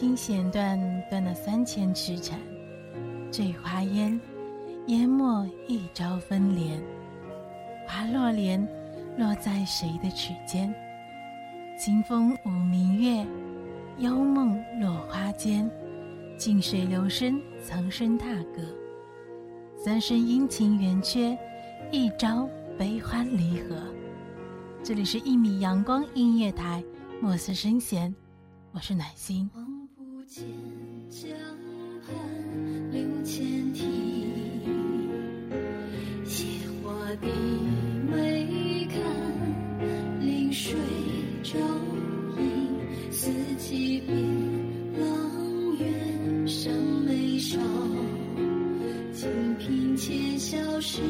听弦断断了三千尺缠，醉花烟，淹没一朝分莲。花落莲，落在谁的指尖？清风舞明月，幽梦落花间。静水流深，藏身踏歌。三生阴晴圆缺，一朝悲欢离合。这里是一米阳光音乐台，莫斯声弦，我是暖心。见江畔柳千啼，野花低眉看，临水照影，四季变，阆苑上眉梢，金瓶前笑时，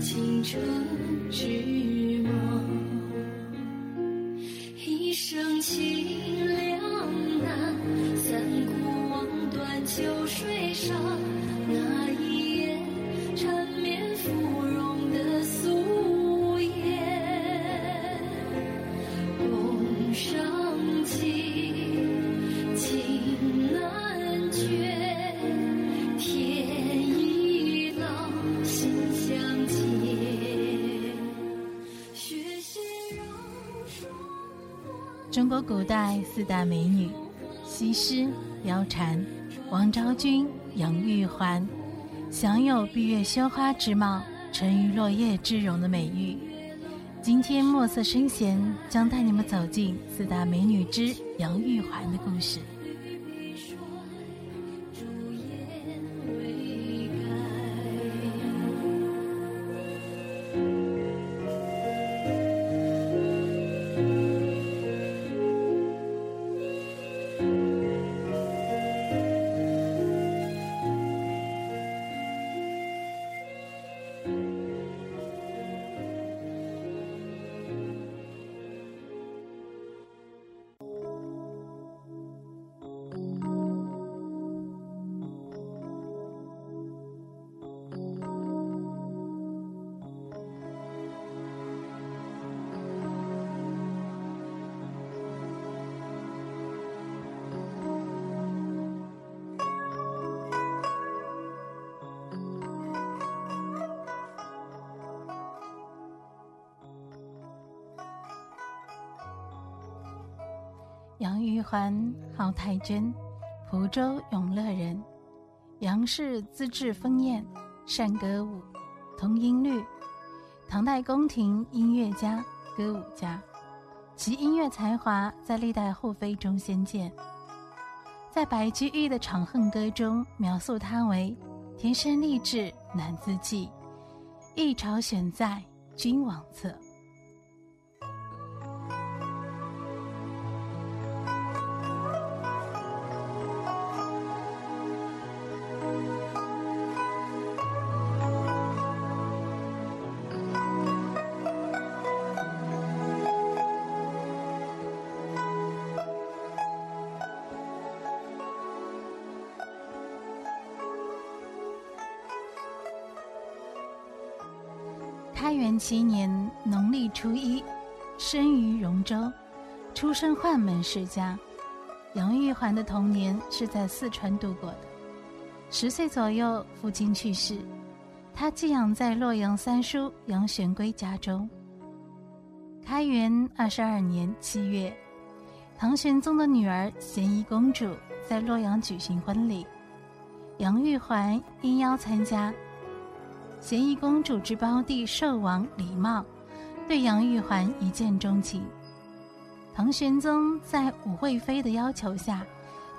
倾城之梦，一生清中国古代四大美女。西施、貂蝉、王昭君、杨玉环，享有闭月羞花之貌、沉鱼落雁之容的美誉。今天墨色声弦将带你们走进四大美女之杨玉环的故事。杨玉环，号太真，蒲州永乐人。杨氏资质丰艳，善歌舞，通音律。唐代宫廷音乐家、歌舞家，其音乐才华在历代后妃中鲜见。在白居易的《长恨歌》中，描述他为天生丽质难自弃，一朝选在君王侧。开元七年农历初一，生于荣州，出身宦门世家。杨玉环的童年是在四川度过的。十岁左右，父亲去世，他寄养在洛阳三叔杨玄圭家中。开元二十二年七月，唐玄宗的女儿咸宜公主在洛阳举行婚礼，杨玉环应邀参加。咸宜公主之胞弟寿王李瑁对杨玉环一见钟情。唐玄宗在武惠妃的要求下，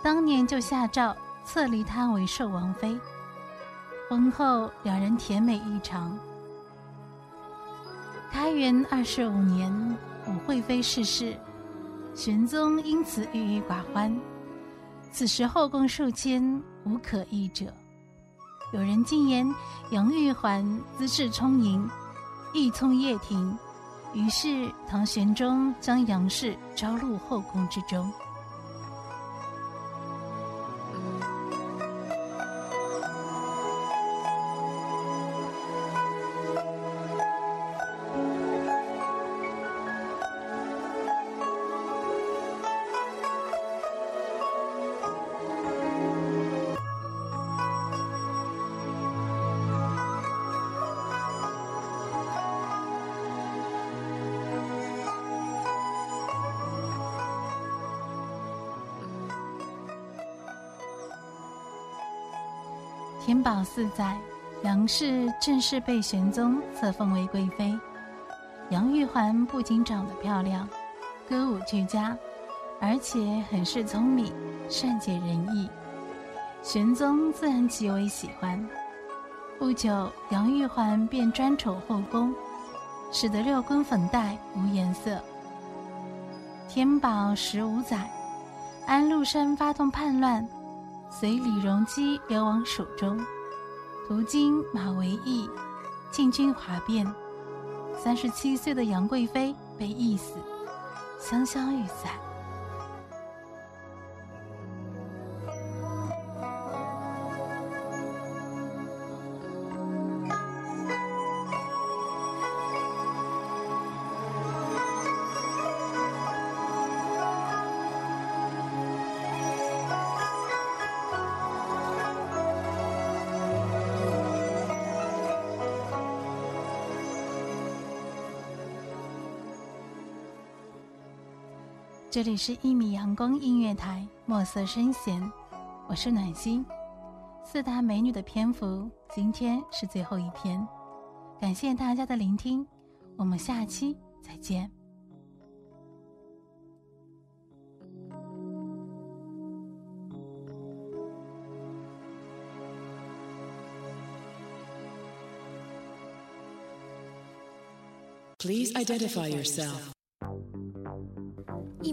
当年就下诏册立她为寿王妃。婚后两人甜美异常。开元二十五年，武惠妃逝世，玄宗因此郁郁寡欢。此时后宫数千，无可议者。有人进言杨玉环资质充盈，意聪叶挺。于是，唐玄宗将杨氏招入后宫之中。天宝四载，杨氏正式被玄宗册封为贵妃。杨玉环不仅长得漂亮，歌舞俱佳，而且很是聪明，善解人意，玄宗自然极为喜欢。不久，杨玉环便专宠后宫，使得六宫粉黛无颜色。天宝十五载，安禄山发动叛乱。随李隆基流亡蜀中，途经马嵬驿，进军哗变。三十七岁的杨贵妃被缢死，香消玉散。这里是一米阳光音乐台，墨色声弦，我是暖心。四大美女的篇幅，今天是最后一篇，感谢大家的聆听，我们下期再见。Please identify yourself.